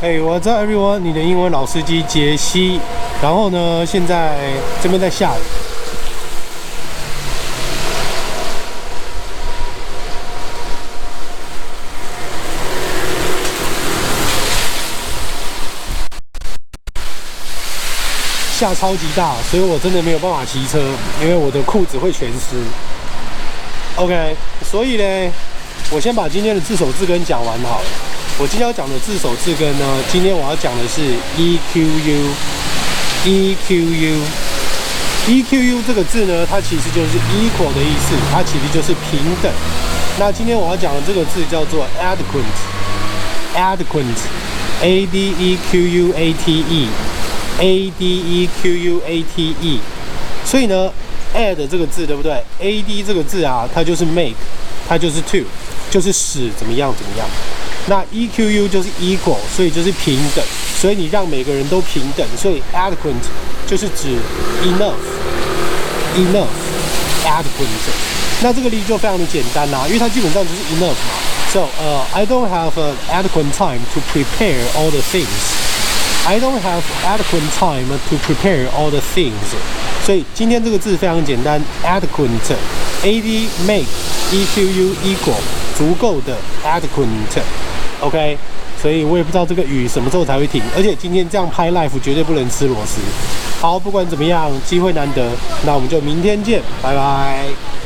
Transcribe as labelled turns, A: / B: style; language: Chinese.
A: Hey, what's up, everyone？你的英文老司机杰西。然后呢，现在这边在下雨，下超级大，所以我真的没有办法骑车，因为我的裤子会全湿。OK，所以呢，我先把今天的自首字根讲完好了。我今天要讲的字首字根呢，今天我要讲的是 EQU，EQU，EQU 这个字呢，它其实就是 equal 的意思，它其实就是平等。那今天我要讲的这个字叫做 adequate，adequate，A D E Q U A T E，A D E Q U A T E。所以呢，add 这个字对不对？A D 这个字啊，它就是 make，它就是 to，就是使怎么样怎么样。那 EQU 就是 equal，所以就是平等，所以你让每个人都平等，所以 adequate 就是指 enough，enough，adequate。那这个例就非常的简单啦、啊，因为它基本上就是 enough 嘛。So，呃、uh,，I don't have an adequate time to prepare all the things. I don't have adequate time to prepare all the things. 所以今天这个字非常简单，adequate，A-D make，E-Q-U equal，足够的 adequate。 OK，所以我也不知道这个雨什么时候才会停，而且今天这样拍 life 绝对不能吃螺丝。好，不管怎么样，机会难得，那我们就明天见，拜拜。